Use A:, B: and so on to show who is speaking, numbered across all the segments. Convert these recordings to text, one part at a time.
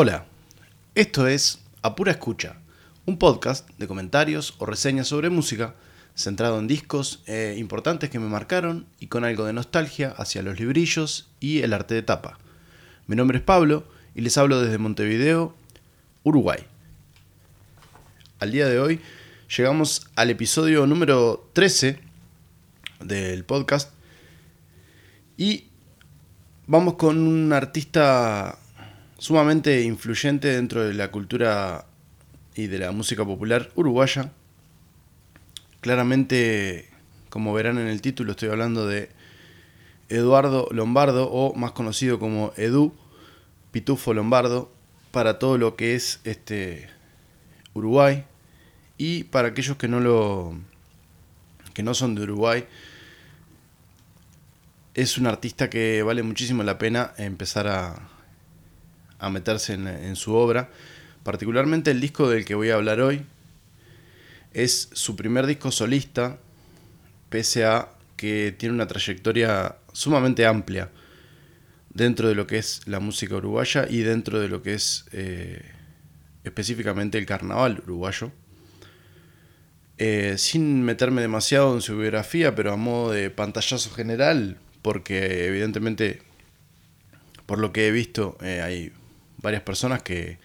A: Hola, esto es A Pura Escucha, un podcast de comentarios o reseñas sobre música centrado en discos eh, importantes que me marcaron y con algo de nostalgia hacia los librillos y el arte de tapa. Mi nombre es Pablo y les hablo desde Montevideo, Uruguay. Al día de hoy llegamos al episodio número 13 del podcast y vamos con un artista sumamente influyente dentro de la cultura y de la música popular uruguaya. Claramente, como verán en el título, estoy hablando de Eduardo Lombardo, o más conocido como Edu Pitufo Lombardo, para todo lo que es este Uruguay. Y para aquellos que no lo. que no son de Uruguay, es un artista que vale muchísimo la pena empezar a, a meterse en, su obra. Particularmente el disco del que voy a hablar hoy es su primer disco solista, pese a que tiene una trayectoria sumamente amplia dentro de lo que es la música uruguaya y dentro de lo que es eh, específicamente el carnaval uruguayo. Eh, sin meterme demasiado en su biografía, pero a modo de pantallazo general, porque evidentemente, por lo que he visto, eh, hay varias personas que,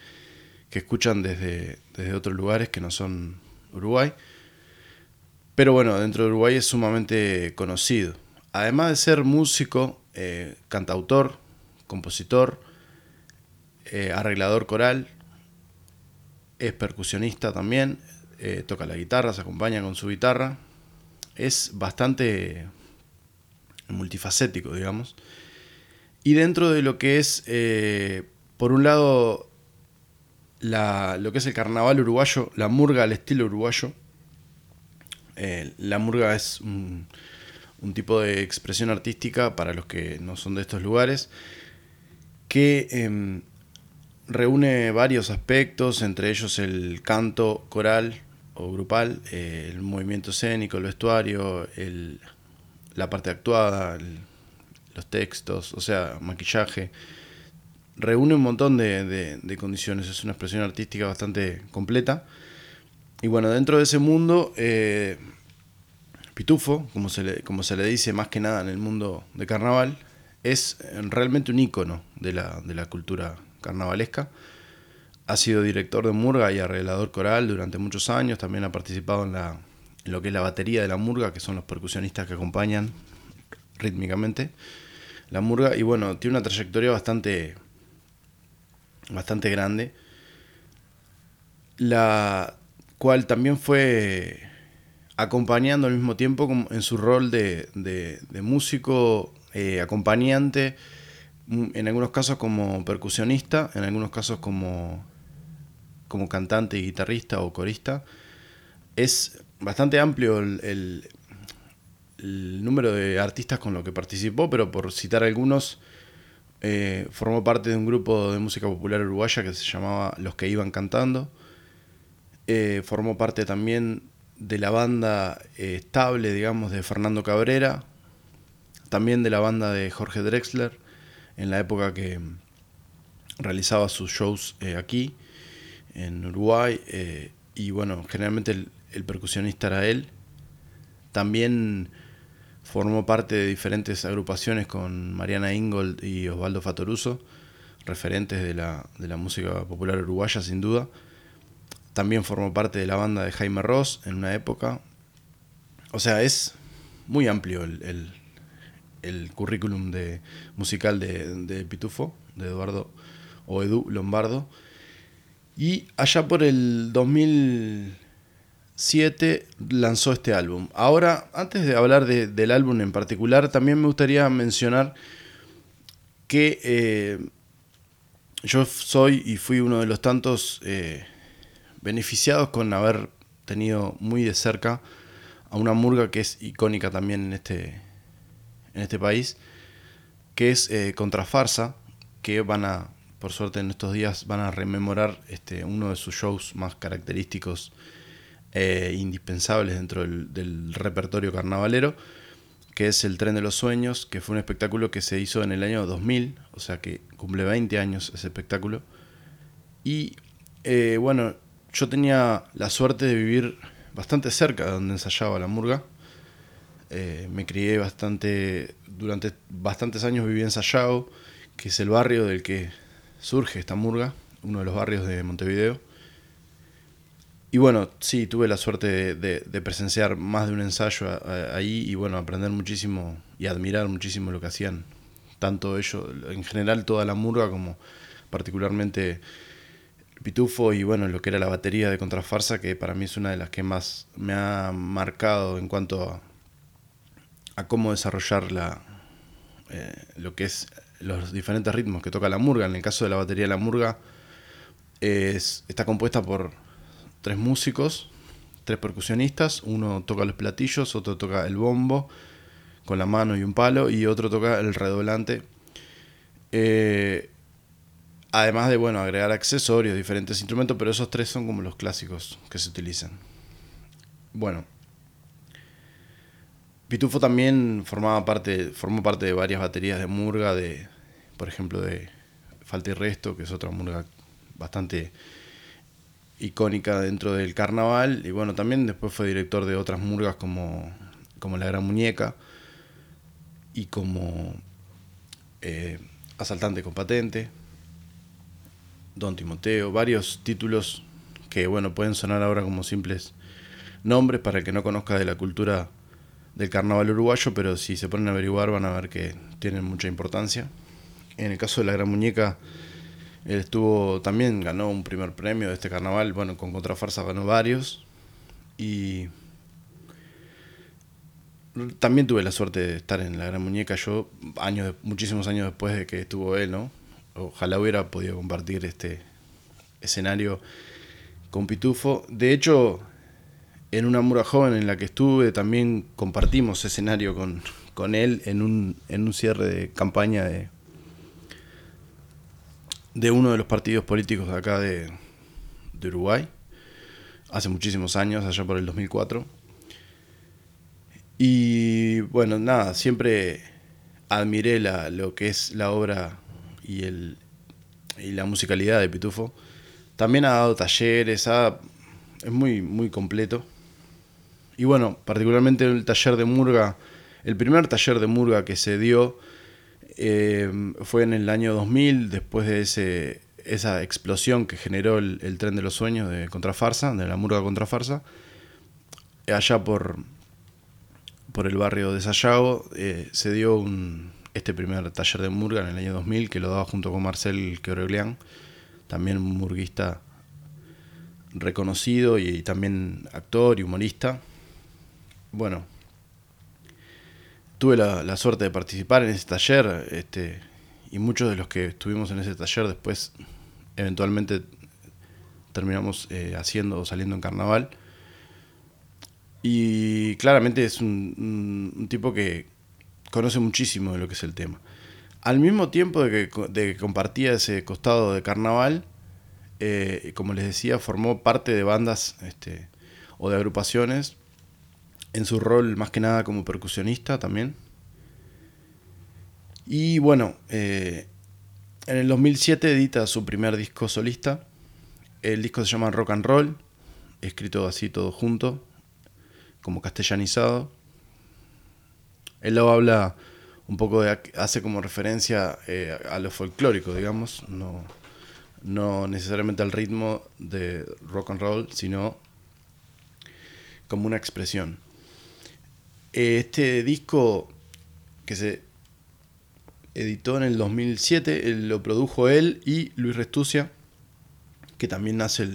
A: escuchan desde, desde otros lugares que no son Uruguay. Pero bueno, dentro de Uruguay es sumamente conocido. Además de ser músico, eh, cantautor, compositor, eh, arreglador coral, es percusionista también, eh, toca la guitarra, se acompaña con su guitarra. Es bastante multifacético, digamos. Y dentro de lo que es por un lado, lo que es el carnaval uruguayo, la murga al estilo uruguayo. Eh, la murga es un, tipo de expresión artística para los que no son de estos lugares, que em, reúne varios aspectos, entre ellos el canto coral o grupal, eh, el movimiento escénico, el vestuario, la parte actuada, los textos, o sea, maquillaje reúne un montón de, condiciones, es una expresión artística bastante completa. Y bueno, dentro de ese mundo, eh, Pitufo, como se, le, como se le dice más que nada en el mundo de carnaval, es realmente un ícono de la, de la cultura carnavalesca. Ha sido director de Murga y arreglador coral durante muchos años, también ha participado en, la, en lo que es la batería de la Murga, que son los percusionistas que acompañan rítmicamente la Murga, y bueno, tiene una trayectoria bastante bastante grande, la cual también fue acompañando al mismo tiempo en su rol de, músico eh, acompañante, mm, en algunos casos como percusionista, en algunos casos como, como cantante y guitarrista o corista. Es bastante amplio el, el número de artistas con los que participó, pero por citar algunos, eh, formó parte de un grupo de música popular uruguaya que se llamaba Los que iban cantando. Eh, formó parte también de la banda eh, estable, digamos, de Fernando Cabrera. También de la banda de Jorge Drexler, en la época que realizaba sus shows aquí, en Uruguay. y bueno, generalmente el percusionista era él. También Formó parte de diferentes agrupaciones con Mariana Ingold y Osvaldo Fatoruso, referentes de la, música popular uruguaya sin duda. También formó parte de la banda de Jaime Ross en una época. O sea, es muy amplio el, currículum de, musical de, de, Pitufo, de Eduardo o Edu Lombardo. Y allá por el 2000 7 lanzó este álbum. Ahora, antes de hablar del álbum en particular, también me gustaría mencionar que eh, yo soy y fui uno de los tantos eh, beneficiados con haber tenido muy de cerca a una murga que es icónica también en este, en este país, que es eh, Contrafarsa, que van a, por suerte en estos días, van a rememorar este, uno de sus shows más característicos eh, indispensables dentro del, repertorio carnavalero, que es El Tren de los Sueños, que fue un espectáculo que se hizo en el año 2000, o sea que cumple 20 años ese espectáculo, Y eh, bueno, yo tenía la suerte de vivir bastante cerca de donde ensayaba la murga. Eh, me crié bastante, durante bastantes años viví en Sayago, que es el barrio del que surge esta murga, uno de los barrios de Montevideo. Y bueno, sí, tuve la suerte de, presenciar más de un ensayo ahí y bueno, aprender muchísimo y admirar muchísimo lo que hacían, tanto ellos, en general toda la murga como particularmente Pitufo y bueno, lo que era la batería de Contrafarsa, que para mí es una de las que más me ha marcado en cuanto a, cómo desarrollar la, eh, lo que es los diferentes ritmos que toca la murga. En el caso de la batería la murga, es, está compuesta por tres músicos, tres percusionistas, uno toca los platillos, otro toca el bombo con la mano y un palo, y otro toca el redoblante. Eh, además de bueno, agregar accesorios, diferentes instrumentos, pero esos tres son como los clásicos que se utilizan. Bueno, Pitufo también formaba parte, formó parte de varias baterías de murga, de, por ejemplo, de Falta y Resto, que es otra murga bastante icónica dentro del carnaval. Y bueno, también después fue director de otras murgas como, como La Gran Muñeca y como eh, Asaltante con Patente, Don Timoteo, varios títulos que bueno, pueden sonar ahora como simples nombres para el que no conozca de la cultura del carnaval uruguayo, pero si se ponen a averiguar van a ver que tienen mucha importancia. En el caso de la Gran Muñeca, él estuvo, también ganó un primer premio de este carnaval, bueno, con Contrafarsa ganó varios. Y también tuve la suerte de estar en la Gran Muñeca, yo, años, muchísimos años después de que estuvo él, ¿no? Ojalá hubiera podido compartir este escenario con Pitufo. De hecho, en una mura joven en la que estuve, también compartimos escenario con, con él en un, en un cierre de campaña de, de uno de los partidos políticos de acá de, Uruguay, hace muchísimos años, allá por el 2004. Y bueno, nada, siempre admiré la, lo que es la obra y, el, y la musicalidad de Pitufo. También ha dado talleres, es muy, muy completo. Y bueno, particularmente el taller de Murga, el primer taller de Murga que se dio eh, fue en el año 2000, después de ese, esa explosión que generó el, tren de los sueños de Contrafarsa, de la murga Contrafarsa, allá por, por el barrio de Sayago, eh, se dio un, este primer taller de murga en el año 2000, que lo daba junto con Marcel Queroglian, también un murguista reconocido y también actor y humorista. Bueno, tuve la, suerte de participar en ese taller este, y muchos de los que estuvimos en ese taller después eventualmente terminamos eh, haciendo o saliendo en carnaval. Y claramente es un, tipo que conoce muchísimo de lo que es el tema. Al mismo tiempo de que, compartía ese costado de carnaval, eh, como les decía, formó parte de bandas este, o de agrupaciones en su rol más que nada como percusionista también. Y bueno, eh, en el 2007 edita su primer disco solista. El disco se llama Rock and Roll, escrito así todo junto, como castellanizado. Él lo habla un poco de, hace como referencia eh, a lo folclórico, digamos, no, no necesariamente al ritmo de rock and roll, sino como una expresión. Este disco que se editó en el 2007, lo produjo él y Luis Restucia, que también hace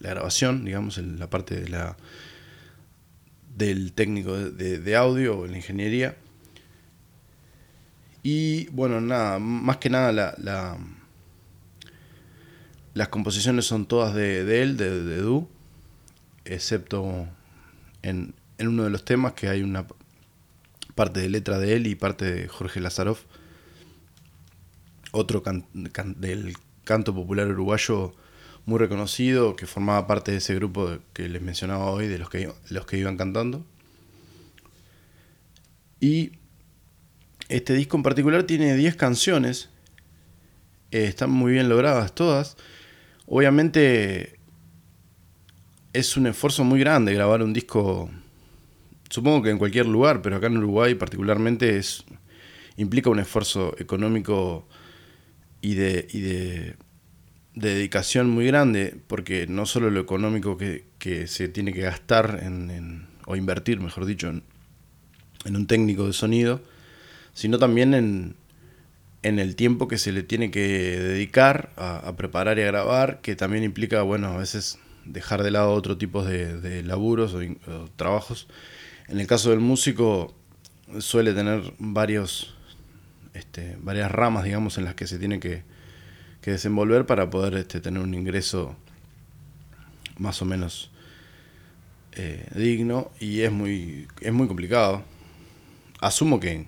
A: la grabación, digamos, la parte de la, del técnico de, audio o la ingeniería. Y bueno, nada, más que nada la, las composiciones son todas de, él, de, de Du, excepto en, en uno de los temas que hay una parte de letra de él y parte de Jorge Lazaroff, otro del canto popular uruguayo muy reconocido que formaba parte de ese grupo que les mencionaba hoy, de los que, los que iban cantando. Y este disco en particular tiene 10 canciones, eh, están muy bien logradas todas. Obviamente es un esfuerzo muy grande grabar un disco, supongo que en cualquier lugar, pero acá en Uruguay particularmente es, implica un esfuerzo económico y de, y de, dedicación muy grande, porque no solo lo económico que, se tiene que gastar en, o invertir, mejor dicho, en, un técnico de sonido, sino también en, el tiempo que se le tiene que dedicar a, preparar y a grabar, que también implica, bueno, a veces dejar de lado otro tipo de, laburos o, trabajos. En el caso del músico suele tener varios, este, varias ramas, digamos, en las que se tiene que, desenvolver para poder este, tener un ingreso más o menos eh, digno y es muy, es muy complicado. Asumo que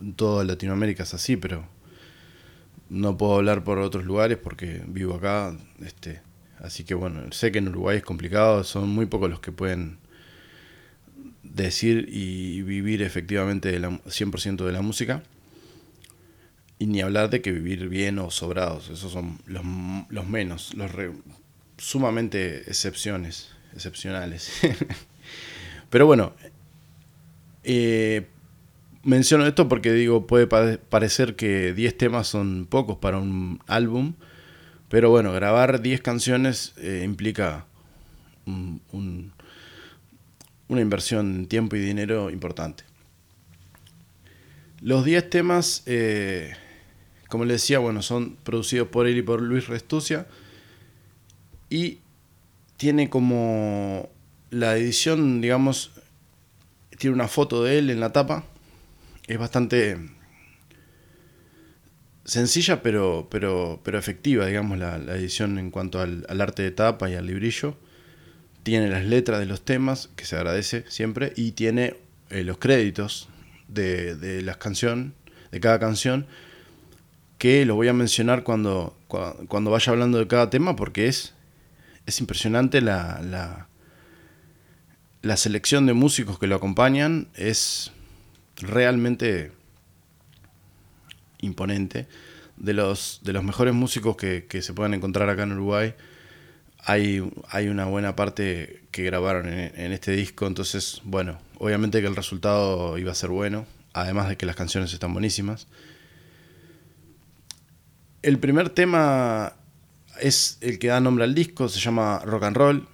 A: en toda Latinoamérica es así, pero no puedo hablar por otros lugares porque vivo acá. Este, así que bueno, sé que en Uruguay es complicado, son muy pocos los que pueden decir y vivir efectivamente de la, 100% de la música. Y ni hablar de que vivir bien o sobrados, esos son los, menos, los sumamente excepciones, excepcionales. Pero bueno, eh, menciono esto porque digo, puede parecer que 10 temas son pocos para un álbum, pero bueno, grabar 10 canciones eh, implica una inversión en tiempo y dinero importante. Los 10 temas, eh, como les decía, bueno, son producidos por él y por Luis Restucia y tiene como la edición, digamos, tiene una foto de él en la tapa es bastante sencilla pero, pero, pero efectiva, digamos, la, edición en cuanto al, arte de tapa y al librillo. Tiene las letras de los temas, que se agradece siempre, y tiene eh, los créditos de, de las canciones, de cada canción, que lo voy a mencionar cuando, cuando vaya hablando de cada tema, porque es, es impresionante la, la, selección de músicos que lo acompañan, es realmente imponente. De los, de los mejores músicos que, se puedan encontrar acá en Uruguay, hay, hay una buena parte que grabaron en, este disco. Entonces, bueno, obviamente que el resultado iba a ser bueno, además de que las canciones están buenísimas. El primer tema es el que da nombre al disco, se llama Rock and Roll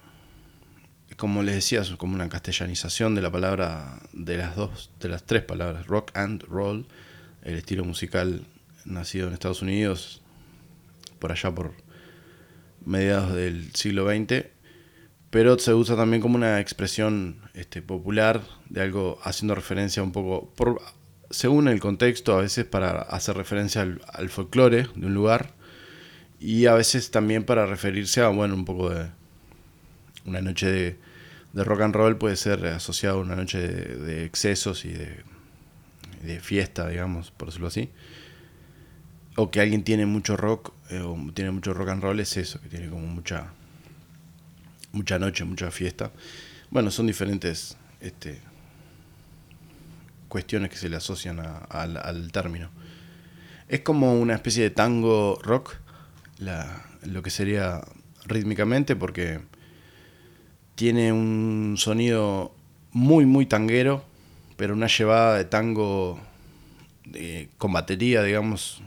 A: como les decía, es como una castellanización de la palabra, de las dos, de las tres palabras, rock and roll, el estilo musical nacido en Estados Unidos por allá por mediados del siglo XX, pero se usa también como una expresión este, popular de algo haciendo referencia un poco, por, según el contexto, a veces para hacer referencia al, al folclore de un lugar y a veces también para referirse a, bueno, un poco de una noche de, rock and roll puede ser asociado a una noche de, excesos y de, fiesta, digamos, por decirlo así. O que alguien tiene mucho rock eh, o tiene mucho rock and roll es eso, que tiene como mucha mucha noche, mucha fiesta. Bueno, son diferentes este, cuestiones que se le asocian al, término. Es como una especie de tango rock, la, lo que sería rítmicamente, porque tiene un sonido muy, muy tanguero, pero una llevada de tango con batería, digamos.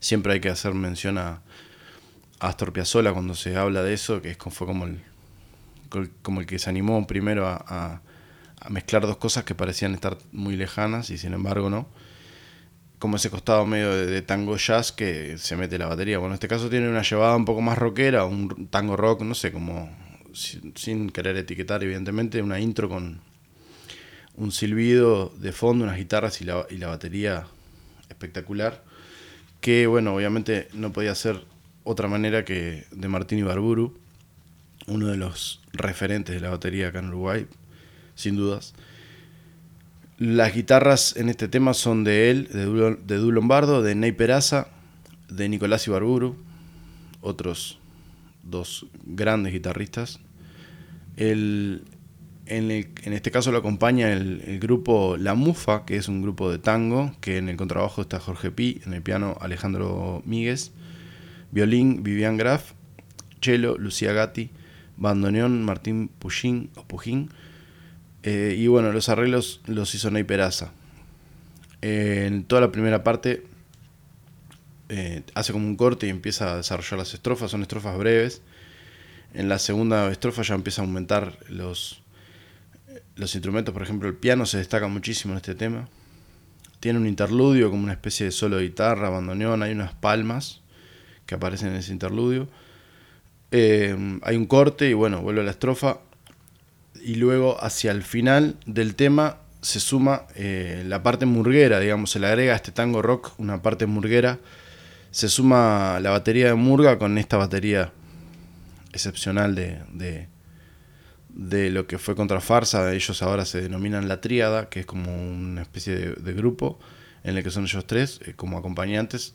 A: Siempre hay que hacer mención a, Astor Piazzolla cuando se habla de eso, que es, fue como el, como el que se animó primero a, mezclar dos cosas que parecían estar muy lejanas y sin embargo no. Como ese costado medio de, de, tango jazz que se mete la batería. Bueno, en este caso tiene una llevada un poco más rockera, un tango rock, no sé, como sin, querer etiquetar, evidentemente, una intro con un silbido de fondo, unas guitarras y la, y la batería espectacular. Que, bueno, obviamente no podía ser otra manera que de Martín Ibarburu, uno de los referentes de la batería acá en Uruguay, sin dudas. Las guitarras en este tema son de él, de Du, de Lombardo, de Ney Peraza, de Nicolás Ibarburu, otros dos grandes guitarristas. El, en, este caso lo acompaña el, grupo La Mufa, que es un grupo de tango, que en el contrabajo está Jorge Pi, en el piano Alejandro Míguez, violín Vivian Graf cello, Lucía Gatti, bandoneón, Martín Pujín o Pujín, eh, y bueno, los arreglos los hizo Ney Peraza. en toda la primera parte eh, hace como un corte y empieza a desarrollar las estrofas, son estrofas breves. En la segunda estrofa ya empieza a aumentar los, los instrumentos, por ejemplo el piano se destaca muchísimo en este tema. Tiene un interludio como una especie de solo de guitarra, bandoneón, hay unas palmas que aparecen en ese interludio. Eh, hay un corte y bueno, vuelve a la estrofa. Y luego hacia el final del tema se suma eh, la parte murguera, digamos, se le agrega a este tango rock una parte murguera se suma la batería de Murga con esta batería excepcional de, de, lo que fue Contrafarsa. Ellos ahora se denominan La Tríada, que es como una especie de, grupo en el que son ellos tres eh, como acompañantes.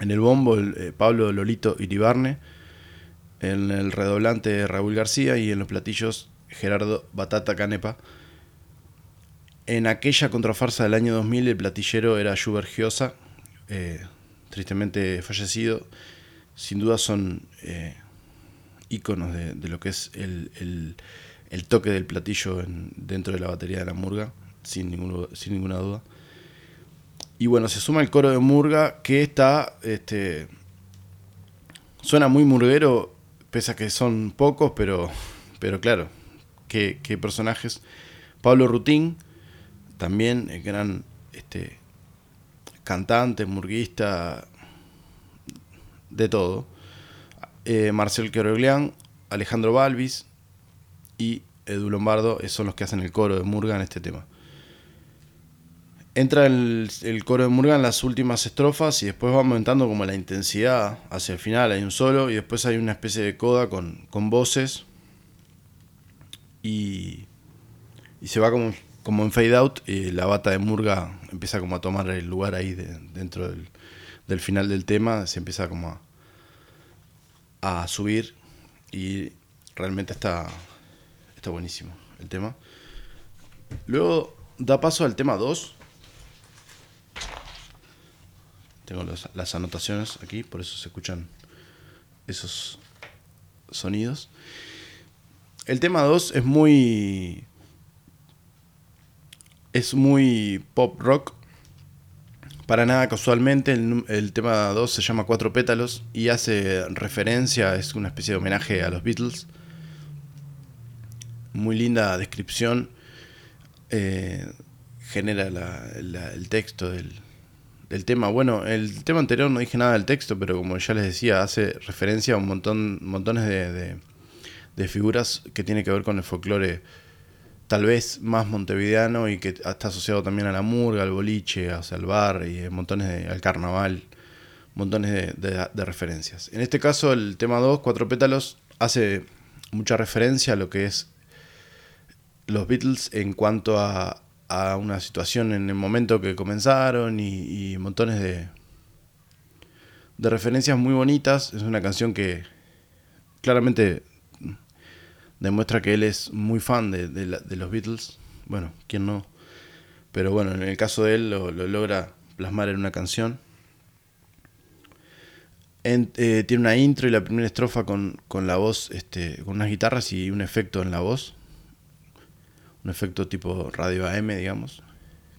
A: En el bombo, eh, Pablo Lolito Iribarne. En el redoblante, Raúl García. Y en los platillos, Gerardo Batata Canepa. En aquella contrafarsa del año 2000, el platillero era Schubert Giosa. Eh, tristemente fallecido, sin duda son íconos de, lo que es el, toque del platillo dentro de la batería de la murga, sin, sin ninguna duda. Y bueno, se suma el coro de murga que está, este, suena muy murguero, pese a que son pocos, pero, pero claro, qué, personajes. Pablo Rutín, también el gran este, cantante, murguista, de todo. Eh, Marcel Queroglián, Alejandro Balvis y Edu Lombardo son los que hacen el coro de Murga en este tema. Entra el, coro de Murga en las últimas estrofas y después va aumentando como la intensidad hacia el final. Hay un solo y después hay una especie de coda con, voces y, y se va como como en fade out, y la bata de Murga empieza como a tomar el lugar ahí dentro del, final del tema, se empieza como a, subir y realmente está, está buenísimo el tema. Luego da paso al tema 2. Tengo las anotaciones aquí, por eso se escuchan esos sonidos. El tema 2 es muy es muy pop rock. Para nada casualmente, el, tema 2 se llama Cuatro Pétalos y hace referencia, es una especie de homenaje a los Beatles. Muy linda descripción. Eh, genera el texto del, tema. Bueno, el tema anterior no dije nada del texto, pero como ya les decía, hace referencia a un montón, montones de, de figuras que tiene que ver con el folclore tal vez más montevideano y que está asociado también a la murga, al boliche, al bar y montones de, al carnaval, montones de, referencias. En este caso, el tema 2, Cuatro Pétalos, hace mucha referencia a lo que es los Beatles en cuanto a, una situación en el momento que comenzaron y, y montones de, de referencias muy bonitas. Es una canción que claramente demuestra que él es muy fan de, los Beatles. Bueno, ¿quién no? Pero bueno, en el caso de él lo, logra plasmar en una canción. Eh, tiene una intro y la primera estrofa con, la voz, este, con unas guitarras y un efecto en la voz. Un efecto tipo radio AM, digamos,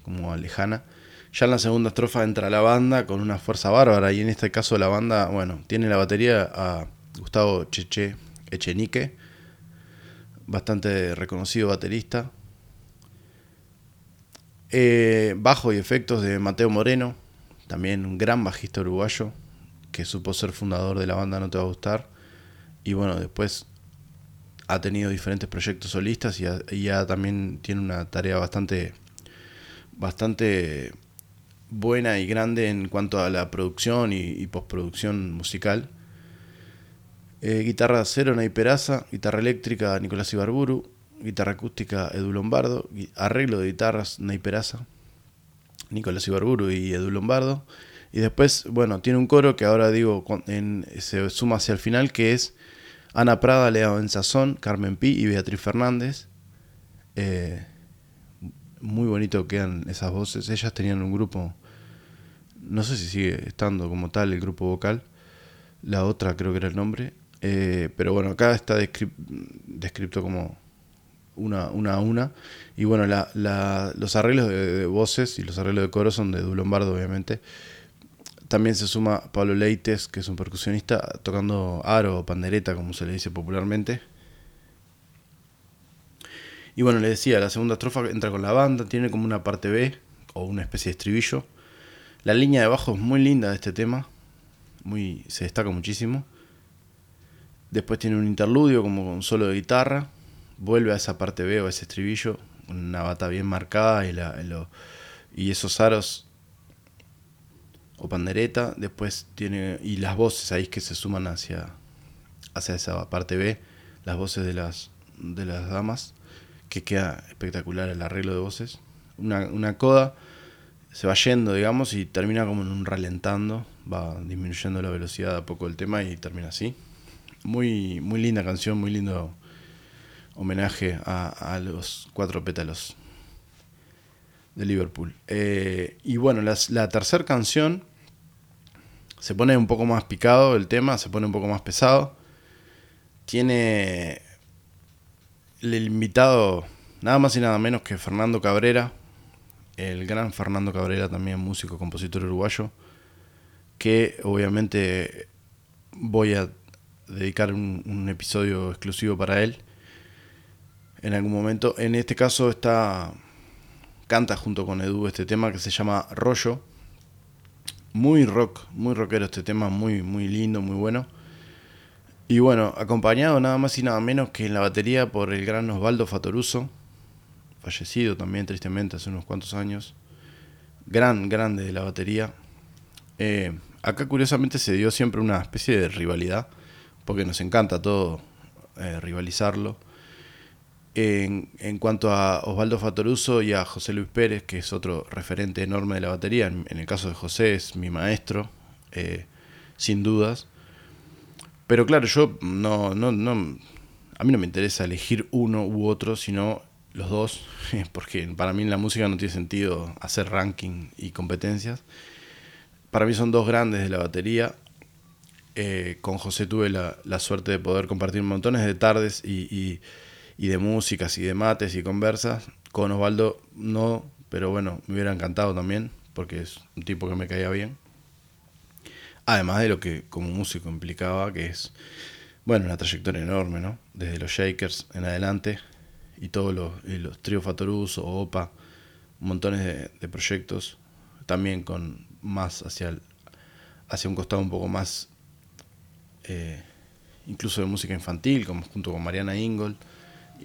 A: como lejana. Ya en la segunda estrofa entra la banda con una fuerza bárbara y en este caso la banda, bueno, tiene la batería a Gustavo Cheche Echenique bastante reconocido baterista. Eh, bajo y efectos de Mateo Moreno, también un gran bajista uruguayo, que supo ser fundador de la banda No Te Va a Gustar. Y bueno, después ha tenido diferentes proyectos solistas y ya también tiene una tarea bastante, bastante buena y grande en cuanto a la producción y postproducción musical. Eh, guitarra cero, Nay Peraza. Guitarra eléctrica, Nicolás Ibarburu. Guitarra acústica, Edu Lombardo. Arreglo de guitarras, Nay Peraza. Nicolás Ibarburu y Edu Lombardo. Y después, bueno, tiene un coro que ahora digo, se suma hacia el final, que es Ana Prada, Lea Sazón, Carmen Pi y Beatriz Fernández. Eh, muy bonito quedan esas voces. Ellas tenían un grupo, no sé si sigue estando como tal el grupo vocal. La otra creo que era el nombre. Eh, pero bueno, acá está descrito como una, una a una. Y bueno, los arreglos de, voces y los arreglos de coro son de Du Lombardo, obviamente. También se suma Pablo Leites, que es un percusionista, tocando aro o pandereta, como se le dice popularmente. Y bueno, le decía, la segunda estrofa entra con la banda, tiene como una parte B o una especie de estribillo. La línea de bajo es muy linda de este tema, muy, se destaca muchísimo. Después tiene un interludio como con solo de guitarra, vuelve a esa parte B o a ese estribillo, una bata bien marcada y, la, y esos aros o pandereta, después tiene y las voces ahí que se suman hacia, hacia esa parte B, las voces de las, de las damas que queda espectacular el arreglo de voces. Una, coda se va yendo, digamos, y termina como en un ralentando, va disminuyendo la velocidad a poco del tema y termina así. Muy, muy linda canción, muy lindo homenaje a, los cuatro pétalos de Liverpool. Eh, y bueno, la tercera canción se pone un poco más picado el tema, se pone un poco más pesado. Tiene el invitado nada más y nada menos que Fernando Cabrera, el gran Fernando Cabrera, también músico, compositor uruguayo, que obviamente voy a dedicar un, episodio exclusivo para él en algún momento. En este caso está canta junto con Edu este tema que se llama Rollo. Muy rock, muy rockero este tema, muy, muy lindo, muy bueno. Y bueno, acompañado nada más y nada menos que en la batería por el gran Osvaldo Fatoruso, fallecido también tristemente hace unos cuantos años. Gran, grande de la batería. Eh, acá curiosamente se dio siempre una especie de rivalidad, porque nos encanta todo eh, rivalizarlo. En, en, cuanto a Osvaldo Fatoruso y a José Luis Pérez, que es otro referente enorme de la batería, en, el caso de José es mi maestro, eh, sin dudas. Pero claro, yo no, no, no, a mí no me interesa elegir uno u otro, sino los dos, porque para mí en la música no tiene sentido hacer ranking y competencias. Para mí son dos grandes de la batería. Eh, con José tuve la, suerte de poder compartir montones de tardes y, y, de músicas y de mates y conversas. Con Osvaldo no, pero bueno, me hubiera encantado también, porque es un tipo que me caía bien. Además de lo que como músico implicaba, que es, bueno, una trayectoria enorme, ¿no? Desde los Shakers en adelante y todos los, los tríos Fatoruso, OPA, montones de, proyectos, también con más hacia, el, hacia un costado un poco más, eh, incluso de música infantil, como junto con Mariana Ingold,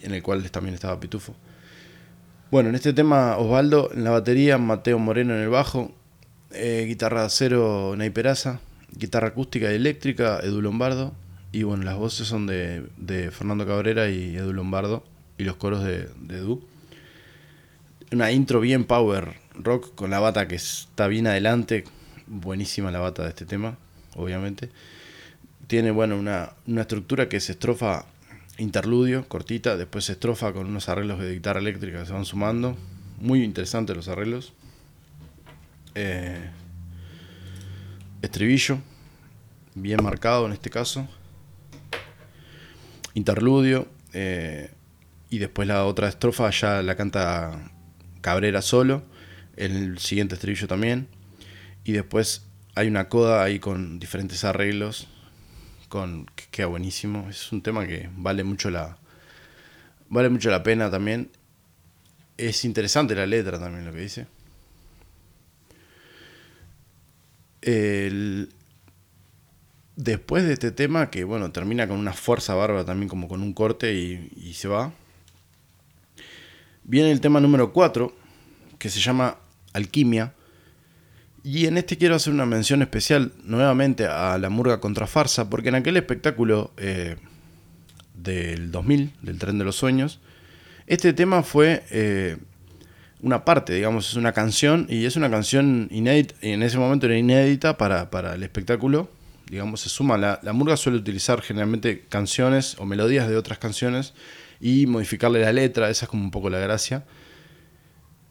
A: en el cual también estaba Pitufo. Bueno, en este tema Osvaldo en la batería, Mateo Moreno en el bajo, eh, guitarra de acero Naiperaza, guitarra acústica y eléctrica, Edu Lombardo. Y bueno, las voces son de, Fernando Cabrera y Edu Lombardo. Y los coros de, Edu. Una intro bien power rock con la bata que está bien adelante. Buenísima la bata de este tema, obviamente. Tiene, bueno, una, estructura que se estrofa interludio, cortita, después estrofa con unos arreglos de guitarra eléctrica que se van sumando. Muy interesantes los arreglos. Eh, estribillo, bien marcado en este caso, interludio, eh, y después la otra estrofa ya la canta Cabrera solo, el siguiente estribillo también, y después hay una coda ahí con diferentes arreglos, con que queda buenísimo, es un tema que vale mucho la vale mucho la pena también. Es interesante la letra también lo que dice. El, después de este tema, que bueno, termina con una fuerza bárbara también, como con un corte y, se va, viene el tema número 4, que se llama Alquimia. Y en este quiero hacer una mención especial nuevamente a la murga contra farsa, porque en aquel espectáculo eh, del 2000, del tren de los sueños, este tema fue eh, una parte, digamos, es una canción y es una canción inédita, en ese momento era inédita para, el espectáculo. Digamos, se suma, la, la murga suele utilizar generalmente canciones o melodías de otras canciones y modificarle la letra, esa es como un poco la gracia.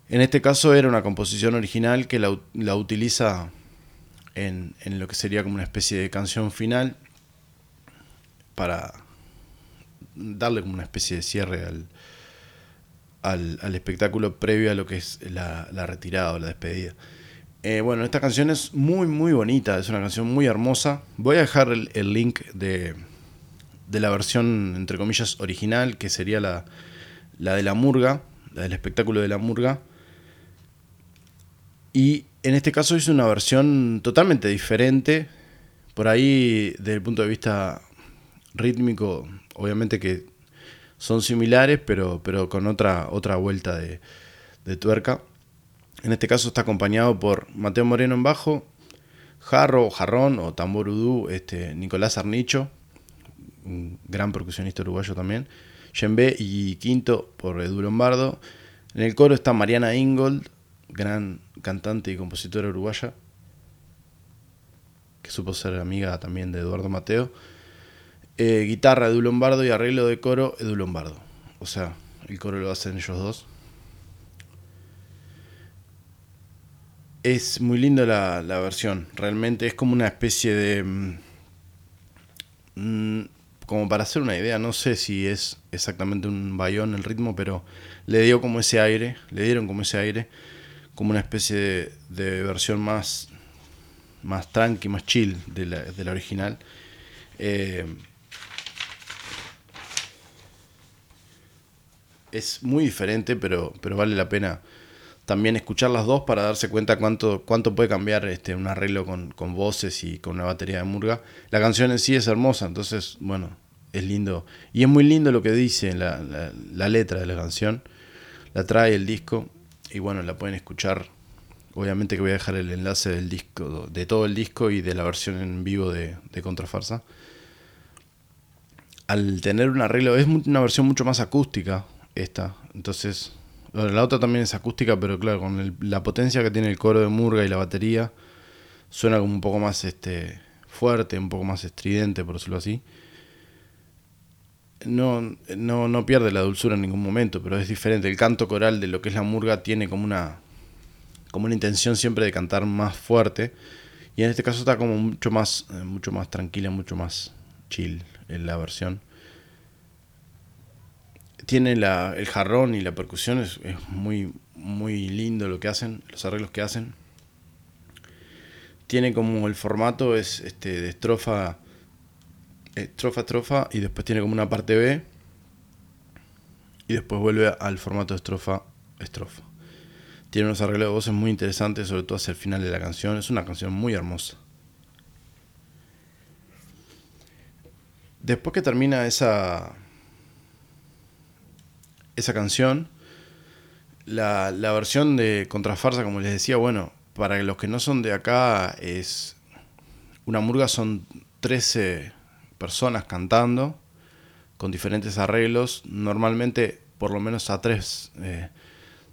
A: En este caso era una composición original que la, utiliza en, en, lo que sería como una especie de canción final. para darle como una especie de cierre al, al, espectáculo previo a lo que es la, retirada o la despedida. Eh, bueno, esta canción es muy, muy bonita, es una canción muy hermosa. Voy a dejar el, link de, de, la versión, entre comillas, original, que sería la, la de la murga, la del espectáculo de la murga. Y en este caso es una versión totalmente diferente. Por ahí, desde el punto de vista rítmico, obviamente que son similares, pero, pero con otra, otra vuelta de, tuerca. En este caso está acompañado por Mateo Moreno en bajo, jarro jarrón o tambor udú, este, Nicolás Arnicho, un gran percusionista uruguayo también, Yembe y quinto por Edu Lombardo. En el coro está Mariana Ingold, gran cantante y compositora uruguaya, que supo ser amiga también de Eduardo Mateo. Eh, guitarra Edu Lombardo y arreglo de coro Edu Lombardo. O sea, el coro lo hacen ellos dos. Es muy linda la, versión, realmente es como una especie de... Mm, mm, como para hacer una idea, no sé si es exactamente un bayón el ritmo, pero le dio como ese aire, le dieron como ese aire, como una especie de, versión más, más tranqui, más chill de la, original. Eh, es muy diferente, pero, pero vale la pena también escuchar las dos para darse cuenta cuánto, cuánto puede cambiar este, un arreglo con, voces y con una batería de murga. La canción en sí es hermosa, entonces, bueno, es lindo. Y es muy lindo lo que dice la, la, letra de la canción. La trae el disco y bueno, la pueden escuchar. Obviamente que voy a dejar el enlace del disco, de todo el disco y de la versión en vivo de, de Contrafarsa. Al tener un arreglo, es una versión mucho más acústica, esta. Entonces, la otra también es acústica, pero claro, con la potencia que tiene el coro de Murga y la batería, suena como un poco más este, fuerte, un poco más estridente, por decirlo así. No, no, no pierde la dulzura en ningún momento, pero es diferente. El canto coral de lo que es la Murga tiene como una, como una intención siempre de cantar más fuerte. Y en este caso está como mucho más, eh, mucho más tranquila, mucho más chill en la versión tiene la, el jarrón y la percusión, es, muy, muy lindo lo que hacen, los arreglos que hacen. Tiene como el formato es este de estrofa, estrofa, estrofa, y después tiene como una parte B, y después vuelve al formato estrofa, estrofa. Tiene unos arreglos de voces muy interesantes, sobre todo hacia el final de la canción. Es una canción muy hermosa. Después que termina esa, esa canción. La, versión de Contrafarsa, como les decía, bueno, para los que no son de acá, es. Una murga son 13 personas cantando con diferentes arreglos, normalmente por lo menos a tres, eh,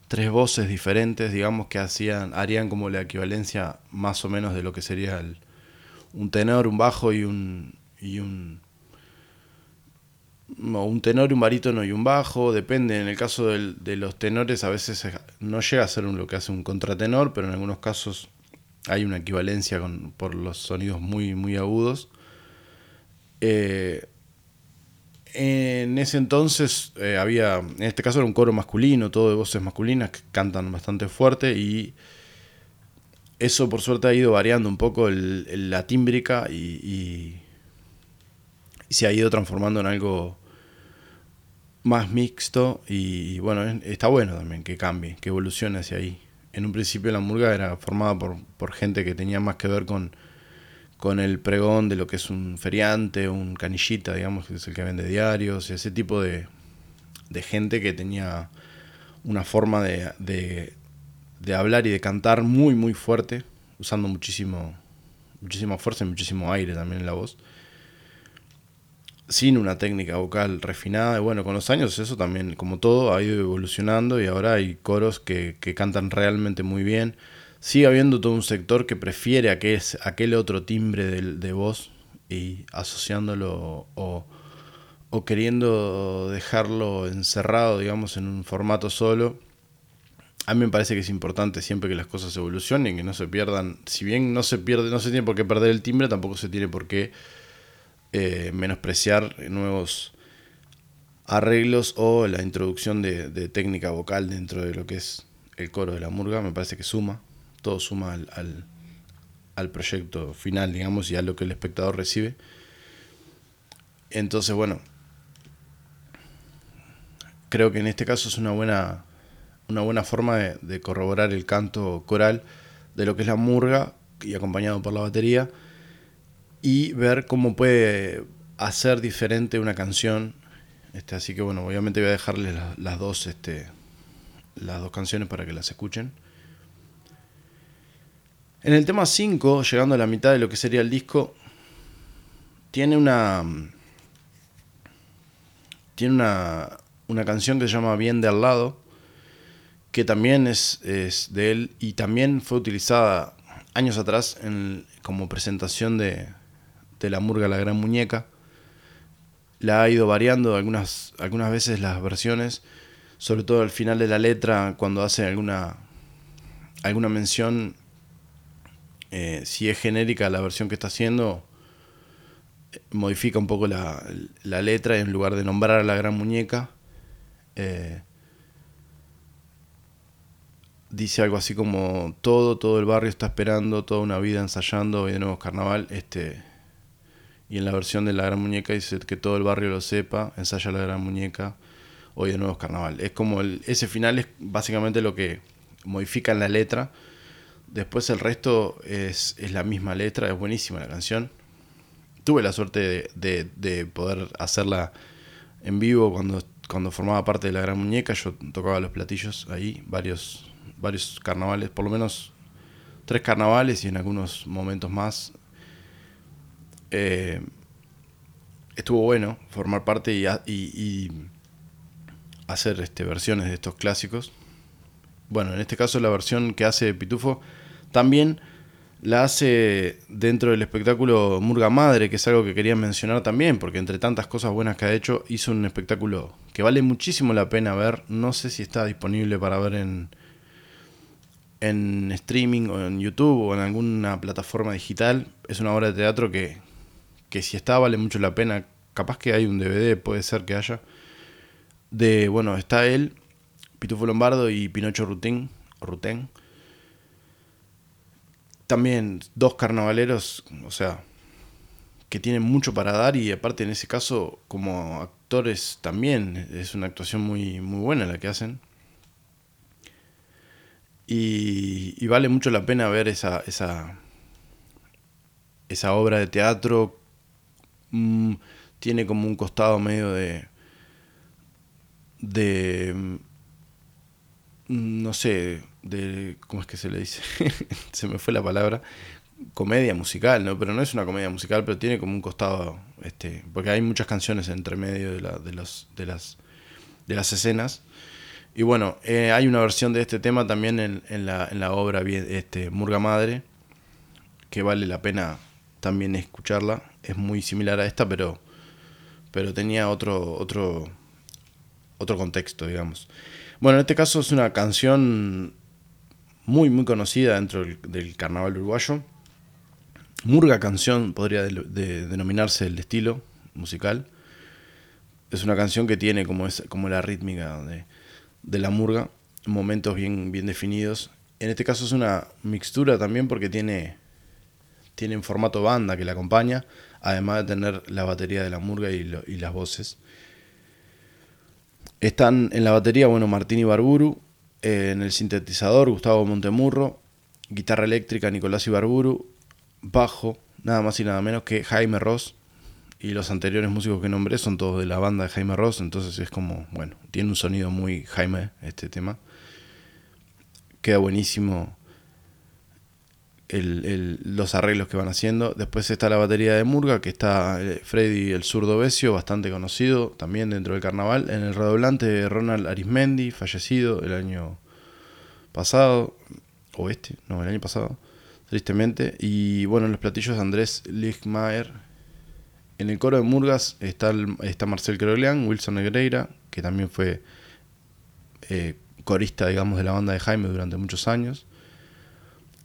A: tres voces diferentes, digamos, que hacían, harían como la equivalencia más o menos de lo que sería un tenor, un bajo y un, y un, un tenor, un barítono y un bajo, depende. En el caso de los tenores a veces no llega a ser lo que hace un contratenor, pero en algunos casos hay una equivalencia con, por los sonidos muy, muy agudos. Eh, en ese entonces eh, había, en este caso era un coro masculino, todo de voces masculinas que cantan bastante fuerte y eso por suerte ha ido variando un poco la tímbrica y se ha ido transformando en algo más mixto y bueno, está bueno también que cambie, que evolucione hacia ahí. En un principio la murga era formada por, por gente que tenía más que ver con, con el pregón de lo que es un feriante, un canillita, digamos, que es el que vende diarios, ese tipo de, de gente que tenía una forma de, de, de, hablar y de cantar muy, muy fuerte, usando muchísimo, muchísima fuerza y muchísimo aire también en la voz sin una técnica vocal refinada. Y bueno, con los años eso también, como todo, ha ido evolucionando y ahora hay coros que, cantan realmente muy bien. Sigue habiendo todo un sector que prefiere aquel, aquel otro timbre de, de voz y asociándolo o, o queriendo dejarlo encerrado, digamos, en un formato solo. A mí me parece que es importante siempre que las cosas evolucionen, que no se pierdan. Si bien no se pierde, no se tiene por qué perder el timbre, tampoco se tiene por qué eh, menospreciar nuevos arreglos o la introducción de, técnica vocal dentro de lo que es el coro de la murga, me parece que suma, todo suma al, al, proyecto final, digamos, y a lo que el espectador recibe. Entonces, bueno, creo que en este caso es una buena, una buena forma de, corroborar el canto coral de lo que es la murga y acompañado por la batería y ver cómo puede hacer diferente una canción este, así que bueno, obviamente voy a dejarles las, dos, este, las dos canciones para que las escuchen. En el tema 5, llegando a la mitad de lo que sería el disco, tiene una. Tiene una, una canción que se llama Bien de al lado, que también es, es de él y también fue utilizada años atrás en, como presentación de, de la murga La Gran Muñeca la ha ido variando algunas, algunas veces las versiones, sobre todo al final de la letra, cuando hace alguna, alguna mención, eh, si es genérica la versión que está haciendo, modifica un poco la, la letra en lugar de nombrar a la gran muñeca, eh, dice algo así como todo, todo el barrio está esperando, toda una vida ensayando, hoy de nuevo carnaval, este y en la versión de La Gran Muñeca dice que todo el barrio lo sepa, ensaya La Gran Muñeca, hoy de nuevo es carnaval. Es como el, ese final es básicamente lo que modifica en la letra. Después el resto es, es la misma letra, es buenísima la canción. Tuve la suerte de, de, poder hacerla en vivo cuando, cuando formaba parte de La Gran Muñeca. Yo tocaba los platillos ahí, varios, varios carnavales, por lo menos tres carnavales y en algunos momentos más eh, estuvo bueno formar parte y, hacer este, versiones de estos clásicos. Bueno, en este caso la versión que hace Pitufo también la hace dentro del espectáculo Murga Madre, que es algo que quería mencionar también, porque entre tantas cosas buenas que ha hecho, hizo un espectáculo que vale muchísimo la pena ver. No sé si está disponible para ver en, en streaming o en YouTube o en alguna plataforma digital. Es una obra de teatro que, que si está vale mucho la pena. Capaz que hay un DVD, puede ser que haya. De, bueno, está él, Pitufo Lombardo y Pinocho Rutín, Rutén. También dos carnavaleros, o sea, que tienen mucho para dar y aparte en ese caso como actores también es una actuación muy, muy buena la que hacen. Y, vale mucho la pena ver esa, esa, esa obra de teatro Mm, tiene como un costado medio de. de. Mm, no sé, de. ¿Cómo es que se le dice? se me fue la palabra. Comedia musical, ¿no? Pero no es una comedia musical, pero tiene como un costado. este Porque hay muchas canciones entre medio de, la, de, los, de, las, de las escenas. Y bueno, eh, hay una versión de este tema también en, en, la, en la obra este, Murga Madre, que vale la pena también escucharla. Es muy similar a esta, pero, pero tenía otro, otro, otro contexto, digamos. Bueno, en este caso es una canción muy, muy conocida dentro del, carnaval uruguayo. Murga canción podría denominarse el estilo musical. Es una canción que tiene como, es, como la rítmica de, la murga, momentos bien, bien definidos. En este caso es una mixtura también porque tiene tiene formato banda que la acompaña, además de tener la batería de la murga y, las voces. Están en la batería, bueno, Martín Ibarburu, en el sintetizador Gustavo Montemurro, guitarra eléctrica Nicolás Ibarburu, bajo, nada más y nada menos que Jaime Ross, y los anteriores músicos que nombré son todos de la banda de Jaime Ross, entonces es como, bueno, tiene un sonido muy Jaime este tema. Queda buenísimo los arreglos que van haciendo. Después está la batería de Murga, que está eh, Freddy el zurdo Besio, bastante conocido también dentro del carnaval. En el redoblante Ronald Arismendi, fallecido el año pasado, o este, no, el año pasado, tristemente. Y bueno, en los platillos Andrés Lichmaer. En el coro de Murgas está, está Marcel Croglian, Wilson Negreira, que también fue eh, corista, digamos, de la banda de Jaime durante muchos años.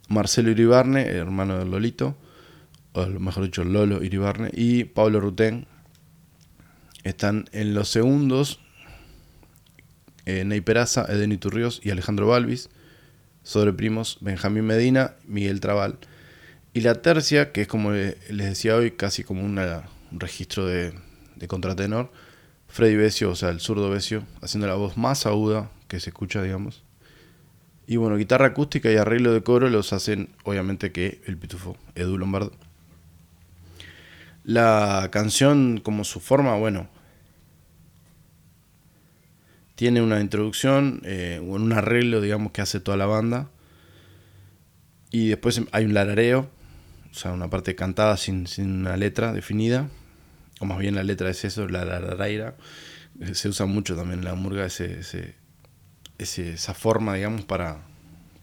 A: Marcelo Iribarne, hermano de Lolito, o mejor dicho, Lolo Iribarne, y Pablo Rutén. Están en los segundos eh, Ney Peraza, Eden Iturrios y Alejandro Balvis. Sobre primos, Benjamín Medina, Miguel Trabal. Y la tercia, que es como les decía hoy, casi como un registro de, de contratenor, Freddy Besio, o sea, el zurdo Besio, haciendo la voz más aguda que se escucha, digamos. Y bueno, guitarra acústica y arreglo de coro los hacen, obviamente, que el pitufo, Edu Lombardo. La canción, como su forma, bueno, tiene una introducción, eh, un arreglo, digamos, que hace toda la banda. Y después hay un larareo, o sea, una parte cantada sin, sin una letra definida. O más bien la letra es eso, la larareira. Se usa mucho también en la murga ese, ese, esa forma, digamos, para,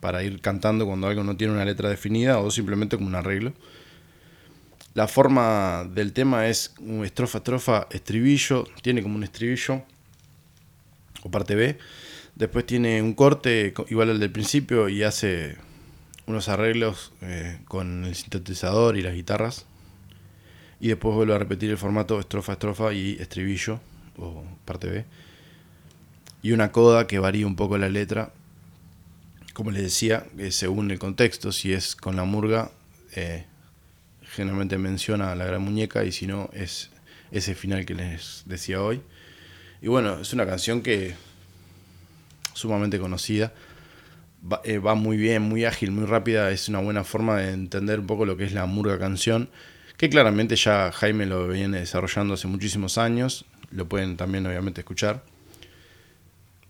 A: para ir cantando cuando algo no tiene una letra definida o simplemente como un arreglo. La forma del tema es estrofa, estrofa, estribillo, tiene como un estribillo o parte B. Después tiene un corte igual al del principio y hace unos arreglos eh, con el sintetizador y las guitarras. Y después vuelve a repetir el formato estrofa, estrofa y estribillo o parte B y una coda que varía un poco la letra. Como les decía, según el contexto, si es con la murga, eh, generalmente menciona a la gran muñeca y si no, es ese final que les decía hoy. Y bueno, es una canción que sumamente conocida. Va, eh, va, muy bien, muy ágil, muy rápida. Es una buena forma de entender un poco lo que es la murga canción. Que claramente ya Jaime lo viene desarrollando hace muchísimos años. Lo pueden también obviamente escuchar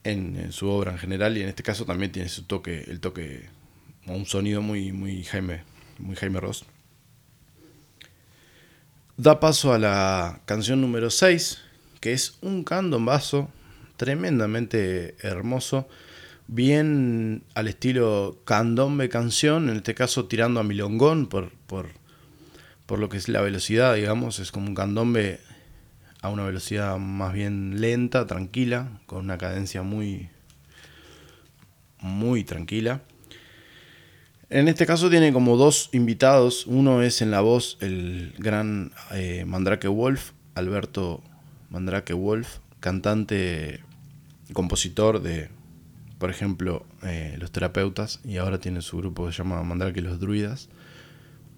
A: en, su obra en general y en este caso también tiene su toque, el toque, un sonido muy, muy Jaime, muy Jaime Ross. Da paso a la canción número 6, que es un candombazo tremendamente hermoso, bien al estilo candombe canción, en este caso tirando a milongón por, por, por lo que es la velocidad, digamos, es como un candombe a una velocidad más bien lenta, tranquila, con una cadencia muy, muy tranquila. En este caso tiene como dos invitados. Uno es en la voz el gran eh, Mandrake Wolf, Alberto Mandrake Wolf, cantante, compositor de, por ejemplo, eh, Los Terapeutas, y ahora tiene su grupo que se llama Mandrake Los Druidas,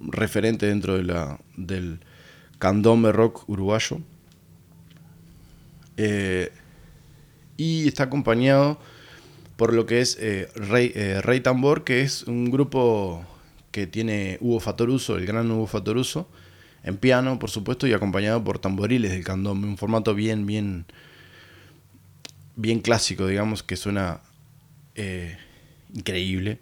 A: referente dentro de la, del candombe rock uruguayo. Eh, y está acompañado por lo que es eh, Rey, eh, Rey, Tambor, que es un grupo que tiene Hugo Fatoruso, el gran Hugo Fatoruso, en piano, por supuesto, y acompañado por tamboriles del candombe, un formato bien, bien, bien clásico, digamos, que suena increíble.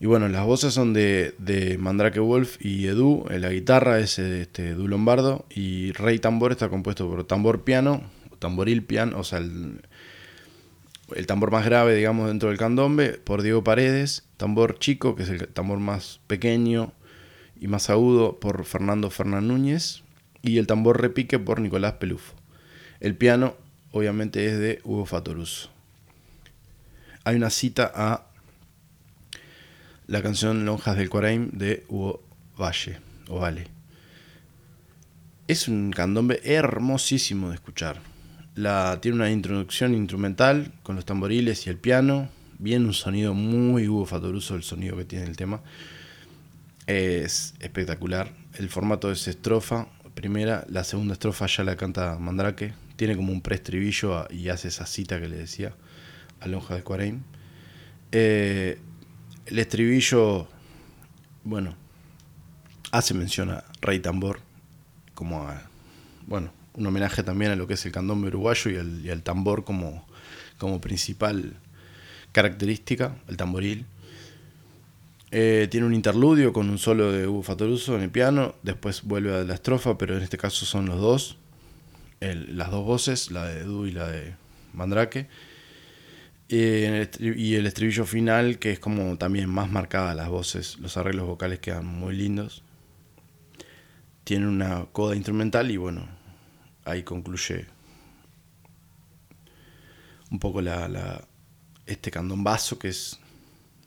A: Y bueno, las voces son de, de Mandrake Wolf y Edu, la guitarra es este, Edu Lombardo, y Rey Tambor está compuesto por tambor piano, tamboril piano, o sea, el, tambor más grave, digamos, dentro del candombe, por Diego Paredes, tambor chico, que es el tambor más pequeño y más agudo, por Fernando Fernán Núñez, y el tambor repique por Nicolás Pelufo. El piano, obviamente, es de Hugo Fatoruso. Hay una cita a la canción Lonjas del Cuaraim de Hugo Valle, o Vale. Es un candombe hermosísimo de escuchar la, tiene una introducción instrumental con los tamboriles y el piano. Bien un sonido muy Hugo Fatoruso el sonido que tiene el tema. Es espectacular. El formato es estrofa, primera, la segunda estrofa ya la canta Mandrake. Tiene como un preestribillo y hace esa cita que le decía a Lonja de Cuareim. Eh, el estribillo, bueno, hace mención a Rey Tambor, como a, bueno, un homenaje también a lo que es el candombe uruguayo y el, tambor como, como principal característica, el tamboril. Eh, tiene un interludio con un solo de Hugo Fatoruso en el piano, después vuelve a la estrofa, pero en este caso son los dos, las dos voces, la de Edu y la de Mandrake. Eh, y el estribillo final, que es como también más marcada las voces, los arreglos vocales quedan muy lindos. Tiene una coda instrumental y bueno, ahí concluye un poco este candombazo que es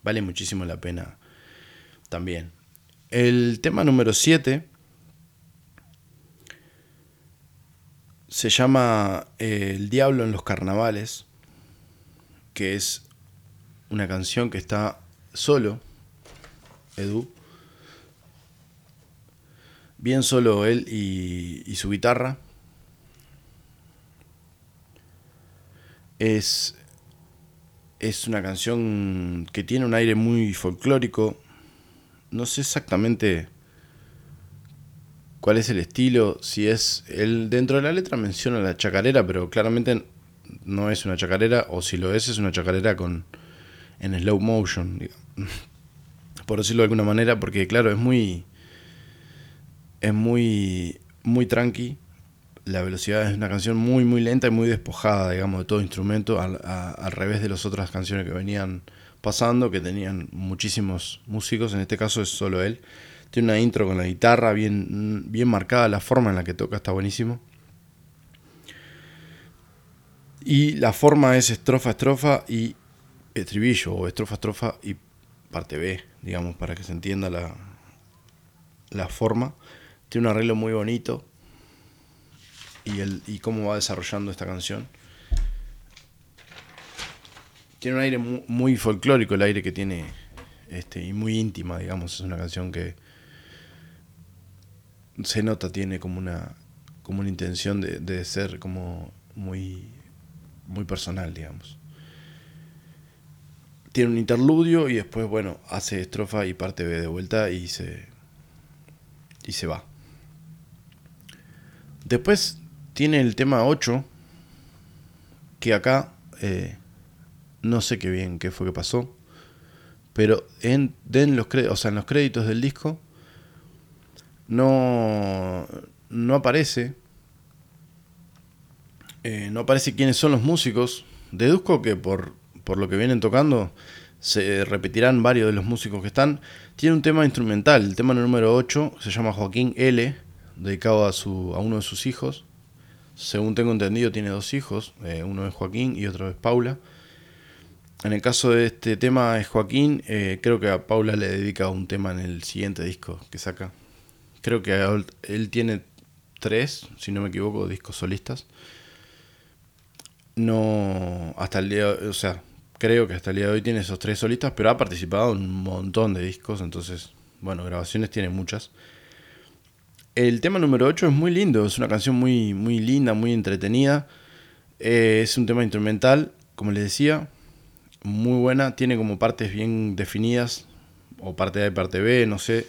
A: vale muchísimo la pena también. El tema número 7 se llama eh, El diablo en los carnavales, que es una canción que está solo, Edu, bien solo él y su guitarra. Es, es una canción que tiene un aire muy folclórico. No sé exactamente cuál es el estilo, si es él dentro de la letra menciona la chacarera, pero claramente no es una chacarera o si lo es es una chacarera con en slow motion, por decirlo de alguna manera, porque claro, es muy es muy, muy tranqui. La velocidad es una canción muy, muy lenta y muy despojada, digamos, de todo instrumento, al, revés de las otras canciones que venían pasando, que tenían muchísimos músicos, en este caso es solo él. Tiene una intro con la guitarra bien, bien marcada, la forma en la que toca está buenísimo. Y la forma es estrofa, estrofa y estribillo, o estrofa, estrofa y parte B, digamos, para que se entienda la, la forma. Tiene un arreglo muy bonito. Y, cómo va desarrollando esta canción. Tiene un aire muy, folclórico, el aire que tiene. Este, y muy íntima, digamos. Es una canción que se nota, tiene como una, como una intención de, de ser como muy, muy personal, digamos. Tiene un interludio y después, bueno, hace estrofa y parte B de vuelta y se, y se va. Después tiene el tema 8, que acá eh, no sé qué bien qué fue que pasó, pero en, los en los créditos del disco no, no aparece, eh, no aparece quiénes son los músicos. Deduzco que por, por lo que vienen tocando se repetirán varios de los músicos que están. Tiene un tema instrumental, el tema número 8 se llama Joaquín L dedicado a, su, a uno de sus hijos. Según tengo entendido, tiene dos hijos, eh, uno es Joaquín y otro es Paula. En el caso de este tema es Joaquín, eh, creo que a Paula le dedica un tema en el siguiente disco que saca. Creo que él tiene tres, si no me equivoco, discos solistas. No, hasta el día, o sea, creo que hasta el día de hoy tiene esos tres solistas, pero ha participado en un montón de discos, entonces, bueno, grabaciones tiene muchas. El tema número 8 es muy lindo, es una canción muy, muy linda, muy entretenida. Eh, es un tema instrumental, como les decía, muy buena, tiene como partes bien definidas, o parte A y parte B, no sé.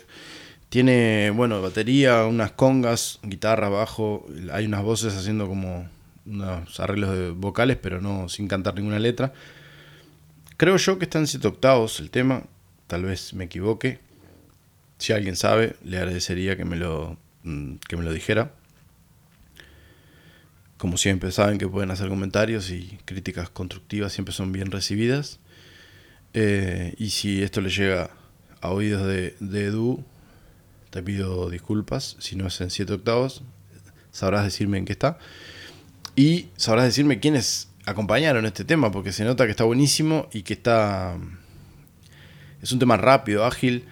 A: Tiene, bueno, batería, unas congas, guitarra, bajo, hay unas voces haciendo como unos arreglos de vocales, pero no sin cantar ninguna letra. Creo yo que están 7 octavos el tema, tal vez me equivoque. Si alguien sabe, le agradecería que me lo Mm, que me lo dijera. Como siempre, saben que pueden hacer comentarios y críticas constructivas siempre son bien recibidas. Eh, y si esto le llega a oídos de, Edu, te pido disculpas. Si no es en 7 octavos, sabrás decirme en qué está. Y sabrás decirme quiénes acompañaron este tema, porque se nota que está buenísimo y que está. Es un tema rápido, ágil.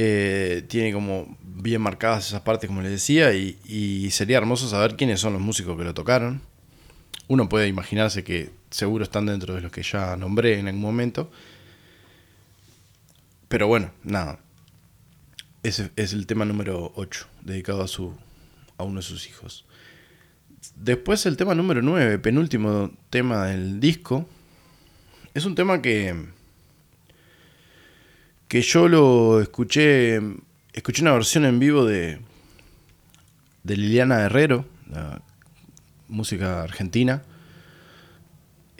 A: Eh, tiene como bien marcadas esas partes, como les decía, y, sería hermoso saber quiénes son los músicos que lo tocaron. Uno puede imaginarse que seguro están dentro de los que ya nombré en algún momento. Pero bueno, nada. Ese es el tema número 8, dedicado a, su, a uno de sus hijos. Después el tema número 9, penúltimo tema del disco. Es un tema que, que yo lo escuché escuché una versión en vivo de, de Liliana Herrero, la música argentina,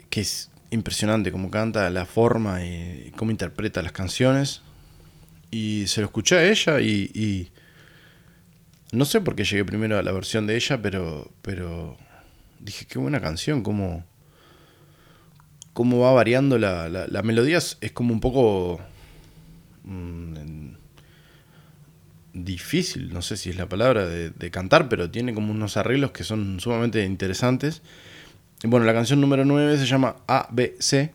A: que es impresionante cómo canta, la forma y, cómo interpreta las canciones. Y se lo escuché a ella y, no sé por qué llegué primero a la versión de ella, pero, pero dije, qué buena canción, cómo, cómo va variando la, la, melodía, es, como un poco... Mm, difícil, no sé si es la palabra, de, cantar, pero tiene como unos arreglos que son sumamente interesantes. bueno, la canción número 9 se llama ABC.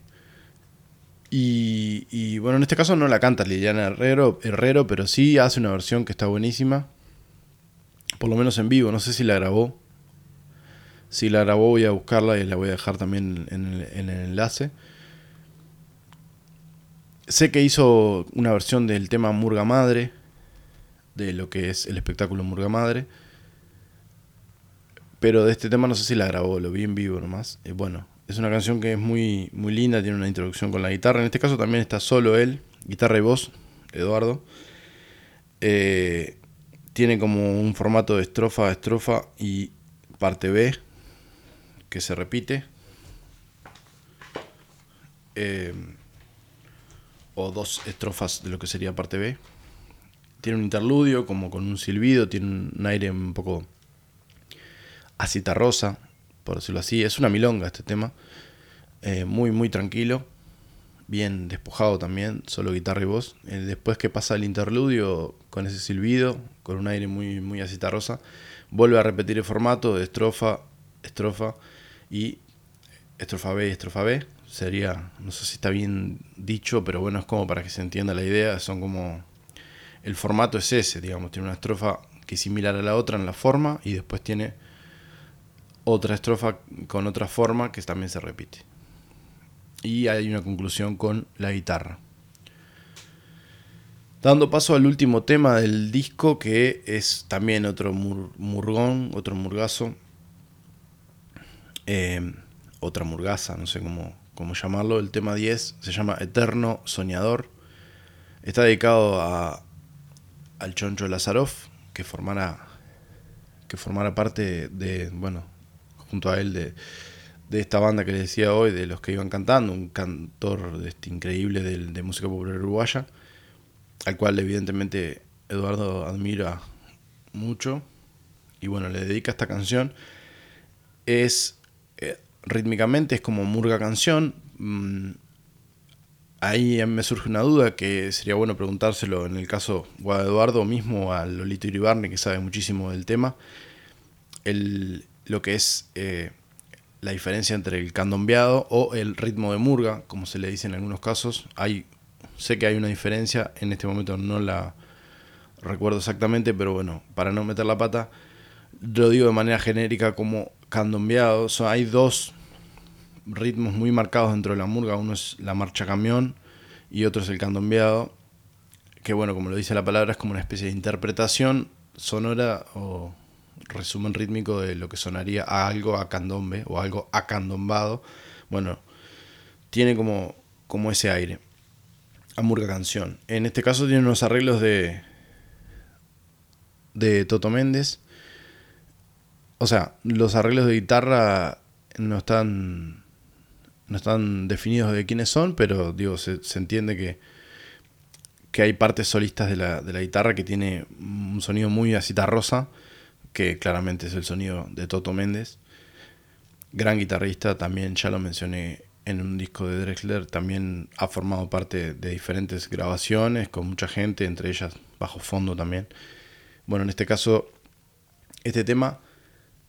A: Y, y, bueno, en este caso no la canta Liliana Herrero, Herrero, pero sí hace una versión que está buenísima. Por lo menos en vivo, no sé si la grabó. Si la grabó voy a buscarla y la voy a dejar también en el, en el enlace. Sé que hizo una versión del tema Murga Madre, de lo que es el espectáculo Murga Madre. Pero de este tema no sé si la grabó, lo vi en vivo nomás. Eh, bueno, es una canción que es muy, muy linda, tiene una introducción con la guitarra. En este caso también está solo él, guitarra y voz, Eduardo. Eh, tiene como un formato de estrofa a estrofa y parte B, que se repite. Eh, o dos estrofas de lo que sería parte B. Tiene un interludio como con un silbido, tiene un aire un poco rosa, por decirlo así. Es una milonga este tema. Eh, muy, muy tranquilo. Bien despojado también, solo guitarra y voz. Eh, después que pasa el interludio con ese silbido, con un aire muy, muy rosa, vuelve a repetir el formato de estrofa, estrofa y estrofa B y estrofa B. Sería, no sé si está bien dicho, pero bueno, es como para que se entienda la idea. Son como. El formato es ese, digamos. Tiene una estrofa que es similar a la otra en la forma y después tiene otra estrofa con otra forma que también se repite. Y hay una conclusión con la guitarra. Dando paso al último tema del disco, que es también otro murgón, otro murgazo. Eh, otra murgaza, no sé cómo, cómo llamarlo. El tema 10 se llama Eterno Soñador. Está dedicado a, al Choncho Lazarov, que formara, que formara parte de, bueno, junto a él de, esta banda que les decía hoy, de los que iban cantando, un cantor de este increíble de, música popular uruguaya, al cual evidentemente Eduardo admira mucho y bueno, le dedica esta canción. Es eh, rítmicamente es como murga canción. Mm, ahí me surge una duda que sería bueno preguntárselo en el caso de Eduardo mismo a Lolito Iribarne que sabe muchísimo del tema. El, lo que es eh, la diferencia entre el candombeado o el ritmo de murga, como se le dice en algunos casos. Hay, sé que hay una diferencia, en este momento no la recuerdo exactamente, pero bueno, para no meter la pata, lo digo de manera genérica como candombeado. hay dos ritmos muy marcados dentro de la murga, uno es la marcha camión y otro es el candombeado, que bueno, como lo dice la palabra, es como una especie de interpretación sonora o resumen rítmico de lo que sonaría a algo a candombe o algo acandombado. Bueno, tiene como, como ese aire. A murga canción. En este caso tiene unos arreglos de, de Toto Méndez. O sea, los arreglos de guitarra no están no están definidos de quiénes son, pero digo, se, entiende que, que hay partes solistas de la, de la guitarra que tiene un sonido muy rosa que claramente es el sonido de Toto Méndez. Gran guitarrista, también ya lo mencioné en un disco de Drexler, también ha formado parte de diferentes grabaciones con mucha gente, entre ellas bajo fondo también. Bueno, en este caso, este tema,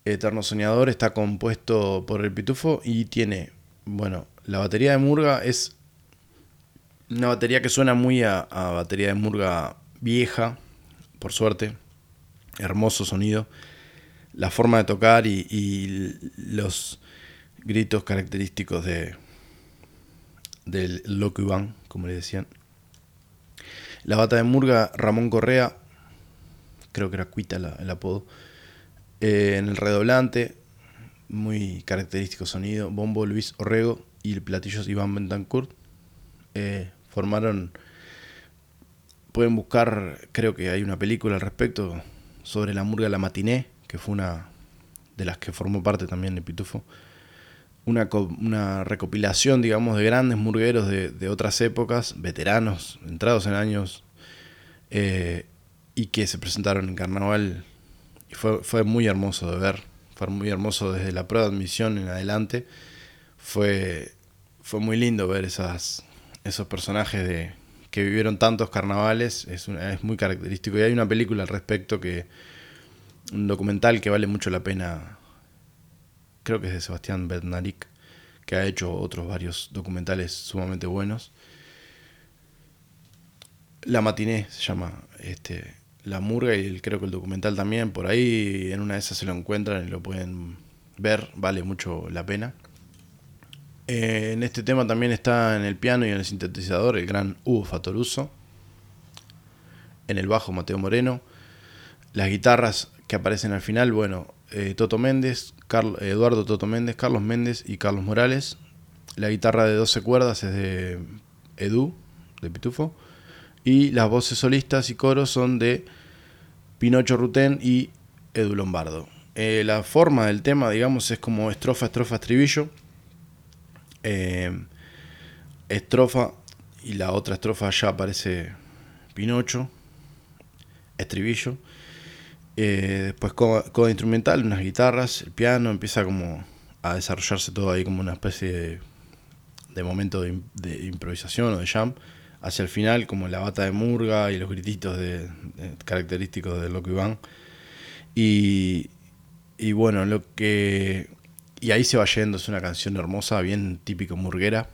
A: Eterno Soñador, está compuesto por el Pitufo y tiene, bueno, la batería de Murga es una batería que suena muy a, batería de Murga vieja, por suerte, hermoso sonido, la forma de tocar y, los gritos característicos de del Loco como le decían. La bata de Murga, Ramón Correa, creo que era Cuita el apodo, eh, en el redoblante, muy característico sonido, bombo Luis Orrego y el platillo Iván Bentancourt, eh, formaron, pueden buscar, creo que hay una película al respecto, sobre la murga La Matiné, que fue una de las que formó parte también de Pitufo. Una, una recopilación, digamos, de grandes murgueros de, otras épocas, veteranos, entrados en años, eh, y que se presentaron en carnaval. Fue, fue muy hermoso de ver, fue muy hermoso desde la prueba de admisión en adelante. Fue, fue muy lindo ver esas, esos personajes de, que vivieron tantos carnavales, es, es muy característico. Y hay una película al respecto que, un documental que vale mucho la pena, creo que es de Sebastián Bernaric, que ha hecho otros varios documentales sumamente buenos. La matiné se llama este, La Murga y creo que el documental también, por ahí en una de esas se lo encuentran y lo pueden ver, vale mucho la pena. Eh, en este tema también está en el piano y en el sintetizador el gran Hugo Fatoruso. En el bajo Mateo Moreno. Las guitarras que aparecen al final, bueno, eh, Toto Méndez, Eduardo Toto Méndez, Carlos Méndez y Carlos Morales. La guitarra de 12 cuerdas es de Edu, de Pitufo. Y las voces solistas y coros son de Pinocho Rutén y Edu Lombardo. Eh, la forma del tema, digamos, es como estrofa, estrofa, estribillo. Eh, estrofa y la otra estrofa ya aparece Pinocho, estribillo. Eh, después coda, instrumental, unas guitarras, el piano, empieza como a desarrollarse todo ahí como una especie de, momento de, improvisación o de jam. Hacia el final, como la bata de murga y los grititos de, característicos de lo que van. Y, y bueno, lo que. Y ahí se va yendo, es una canción hermosa, bien típico murguera.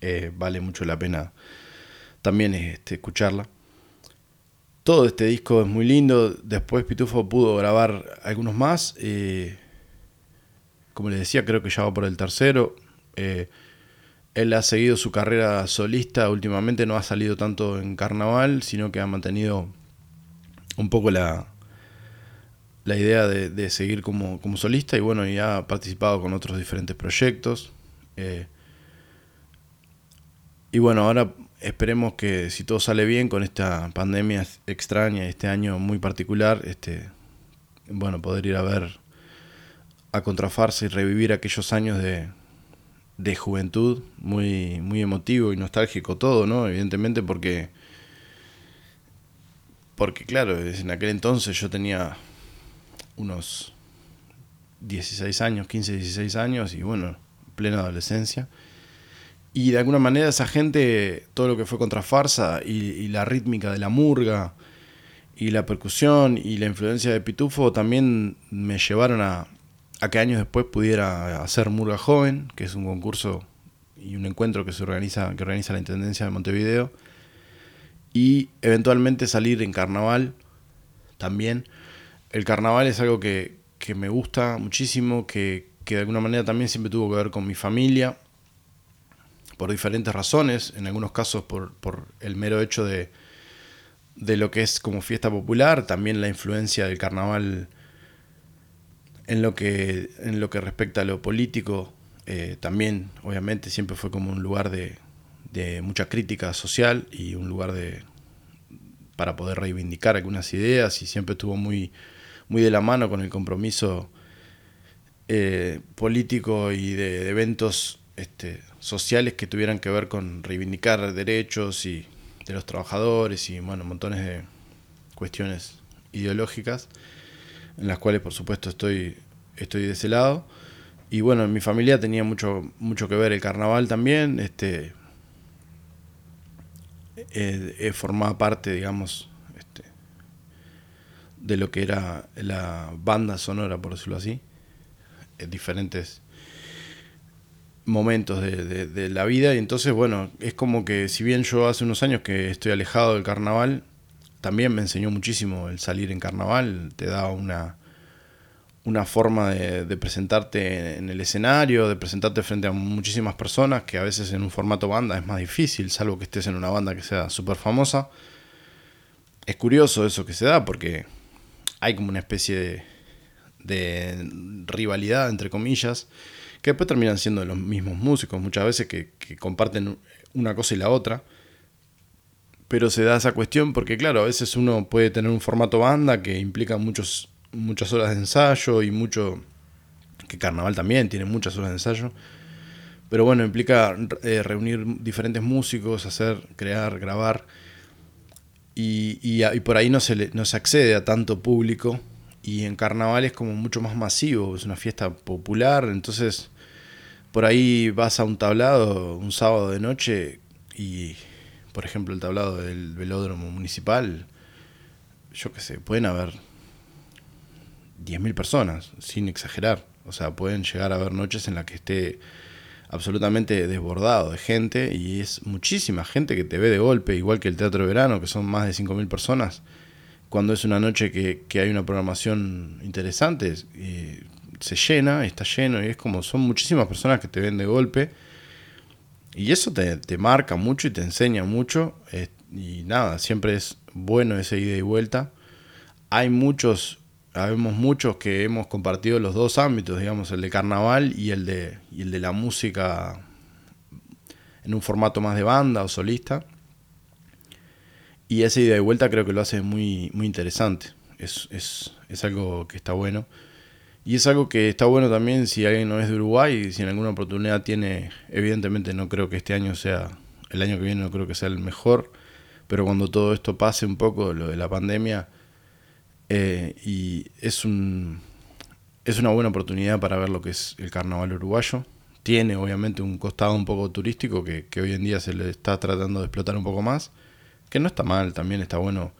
A: Eh, vale mucho la pena también este, escucharla. Todo este disco es muy lindo. Después Pitufo pudo grabar algunos más. Eh, como les decía, creo que ya va por el tercero. Eh, él ha seguido su carrera solista. Últimamente no ha salido tanto en carnaval, sino que ha mantenido un poco la, la idea de, seguir como, solista. Y bueno, y ha participado con otros diferentes proyectos. Eh, y bueno, ahora esperemos que si todo sale bien con esta pandemia extraña, este año muy particular, este, bueno, poder ir a ver a Contrafarse y revivir aquellos años de, de juventud, muy, muy emotivo y nostálgico todo, ¿no? Evidentemente porque, porque claro, en aquel entonces yo tenía unos 16 años, 15, 16 años y bueno, plena adolescencia. Y de alguna manera esa gente, todo lo que fue contra farsa y, la rítmica de la murga y la percusión y la influencia de Pitufo también me llevaron a, a que años después pudiera hacer Murga Joven, que es un concurso y un encuentro que se organiza, que organiza la Intendencia de Montevideo, y eventualmente salir en carnaval también. El carnaval es algo que, que me gusta muchísimo, que, que de alguna manera también siempre tuvo que ver con mi familia por diferentes razones, en algunos casos por, el mero hecho de, de lo que es como fiesta popular, también la influencia del carnaval en lo que, en lo que respecta a lo político, eh, también obviamente siempre fue como un lugar de, de, mucha crítica social y un lugar de para poder reivindicar algunas ideas y siempre estuvo muy, muy de la mano con el compromiso eh, político y de, eventos este, sociales que tuvieran que ver con reivindicar derechos y de los trabajadores y bueno, montones de cuestiones ideológicas en las cuales por supuesto estoy, estoy de ese lado. Y bueno, en mi familia tenía mucho, mucho que ver el carnaval también. Este, eh, formaba parte, digamos, este, de lo que era la banda sonora, por decirlo así. En diferentes momentos de, la vida y entonces bueno, es como que si bien yo hace unos años que estoy alejado del carnaval, también me enseñó muchísimo el salir en carnaval, te da una, una forma de, presentarte en el escenario, de presentarte frente a muchísimas personas, que a veces en un formato banda es más difícil, salvo que estés en una banda que sea súper famosa. Es curioso eso que se da porque hay como una especie de, de rivalidad, entre comillas, que después terminan siendo los mismos músicos muchas veces que, comparten una cosa y la otra. Pero se da esa cuestión porque, claro, a veces uno puede tener un formato banda que implica muchos, muchas horas de ensayo y mucho. que Carnaval también tiene muchas horas de ensayo. Pero bueno, implica eh, reunir diferentes músicos, hacer, crear, grabar. Y, y, por ahí no se, no se accede a tanto público. Y en carnaval es como mucho más masivo, es una fiesta popular. Entonces por ahí vas a un tablado un sábado de noche y, por ejemplo, el tablado del velódromo municipal, yo qué sé, pueden haber 10.000 personas, sin exagerar. O sea, pueden llegar a haber noches en las que esté absolutamente desbordado de gente y es muchísima gente que te ve de golpe, igual que el Teatro de Verano, que son más de 5.000 personas. Cuando es una noche que, que hay una programación interesante, se llena, está lleno y es como son muchísimas personas que te ven de golpe. Y eso te, marca mucho y te enseña mucho. y nada, siempre es bueno ese ida y vuelta. Hay muchos, habemos muchos que hemos compartido los dos ámbitos, digamos, el de carnaval y el de, y el de la música en un formato más de banda o solista. Y esa ida y vuelta creo que lo hace muy, muy interesante. Es, es, es, algo que está bueno. Y es algo que está bueno también si alguien no es de Uruguay y si en alguna oportunidad tiene, evidentemente no creo que este año sea, el año que viene no creo que sea el mejor, pero cuando todo esto pase un poco, lo de la pandemia, eh, y es, un, es una buena oportunidad para ver lo que es el carnaval uruguayo. Tiene obviamente un costado un poco turístico que, que hoy en día se le está tratando de explotar un poco más que no está mal, también está bueno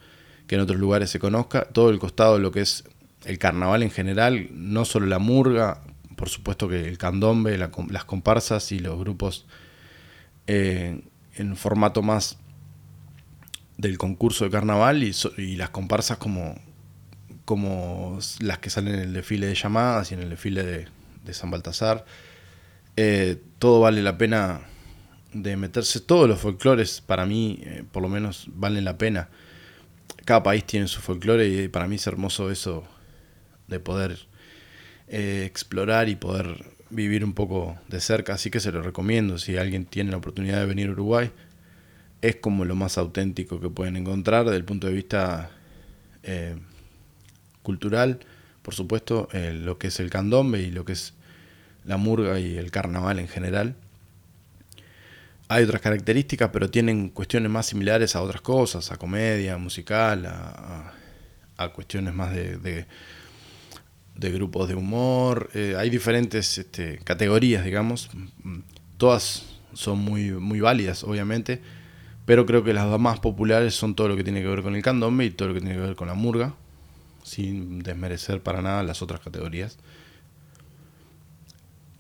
A: que en otros lugares se conozca, todo el costado lo que es el carnaval en general, no solo la murga, por supuesto que el candombe, las comparsas y los grupos eh, en formato más del concurso de carnaval y, las comparsas como, como las que salen en el desfile de llamadas y en el desfile de, San Baltasar. Eh, todo vale la pena de meterse. Todos los folclores, para mí, eh, por lo menos, valen la pena. Cada país tiene su folclore y para mí es hermoso eso de poder eh, explorar y poder vivir un poco de cerca. Así que se lo recomiendo. Si alguien tiene la oportunidad de venir a Uruguay, es como lo más auténtico que pueden encontrar desde el punto de vista eh, cultural. Por supuesto, lo que es el candombe y lo que es la murga y el carnaval en general hay otras características, pero tienen cuestiones más similares a otras cosas, a comedia, musical, a, cuestiones más de, de, grupos de humor. Eh, hay diferentes este, categorías, digamos. Todas son muy, muy válidas, obviamente, pero creo que las más populares son todo lo que tiene que ver con el candombe y todo lo que tiene que ver con la murga, sin desmerecer para nada las otras categorías.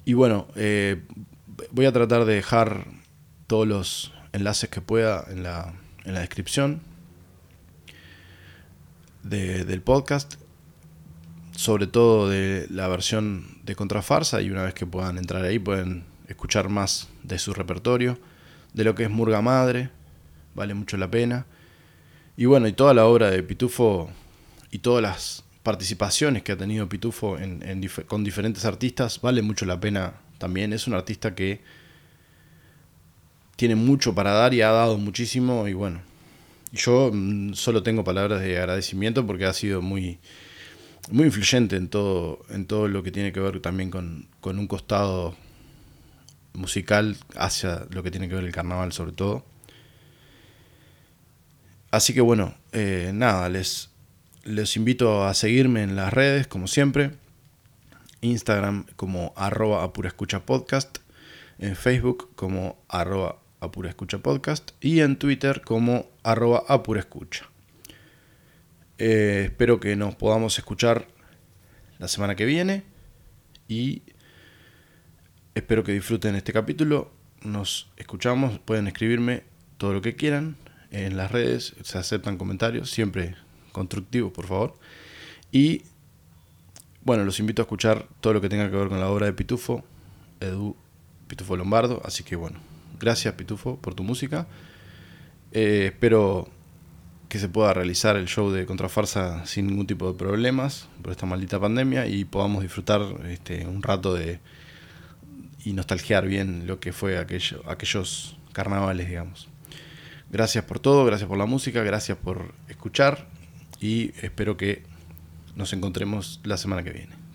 A: Y bueno, eh, voy a tratar de dejar todos los enlaces que pueda en la, en la descripción del podcast, sobre todo de la versión de Contrafarsa, y una vez que puedan entrar ahí pueden escuchar más de su repertorio, de lo que es Murga Madre, vale mucho la pena. Y bueno, y toda la obra de Pitufo y todas las participaciones que ha tenido Pitufo con diferentes artistas, vale mucho la pena también. Es un artista que tiene mucho para dar y ha dado muchísimo y bueno, yo mm, solo tengo palabras de agradecimiento porque ha sido muy, muy influyente en todo, en todo lo que tiene que ver también con, un costado musical hacia lo que tiene que ver el carnaval sobre todo. Así que bueno, eh, nada, les, les invito a seguirme en las redes como siempre. Instagram como arroba apura escucha podcast, en Facebook como arroba Apura Escucha Podcast y en Twitter como arroba Apura Escucha. Eh, espero que nos podamos escuchar la semana que viene y espero que disfruten este capítulo. Nos escuchamos, pueden escribirme todo lo que quieran en las redes, se aceptan comentarios, siempre constructivos, por favor. Y bueno, los invito a escuchar todo lo que tenga que ver con la obra de Pitufo, Edu Pitufo Lombardo, así que bueno, Gracias, Pitufo, por tu música. Eh, espero que se pueda realizar el show de Contrafarsa sin ningún tipo de problemas por esta maldita pandemia y podamos disfrutar este, un rato de y nostalgiar bien lo que fue aquello, aquellos carnavales, digamos. Gracias por todo, gracias por la música, gracias por escuchar y espero que nos encontremos la semana que viene.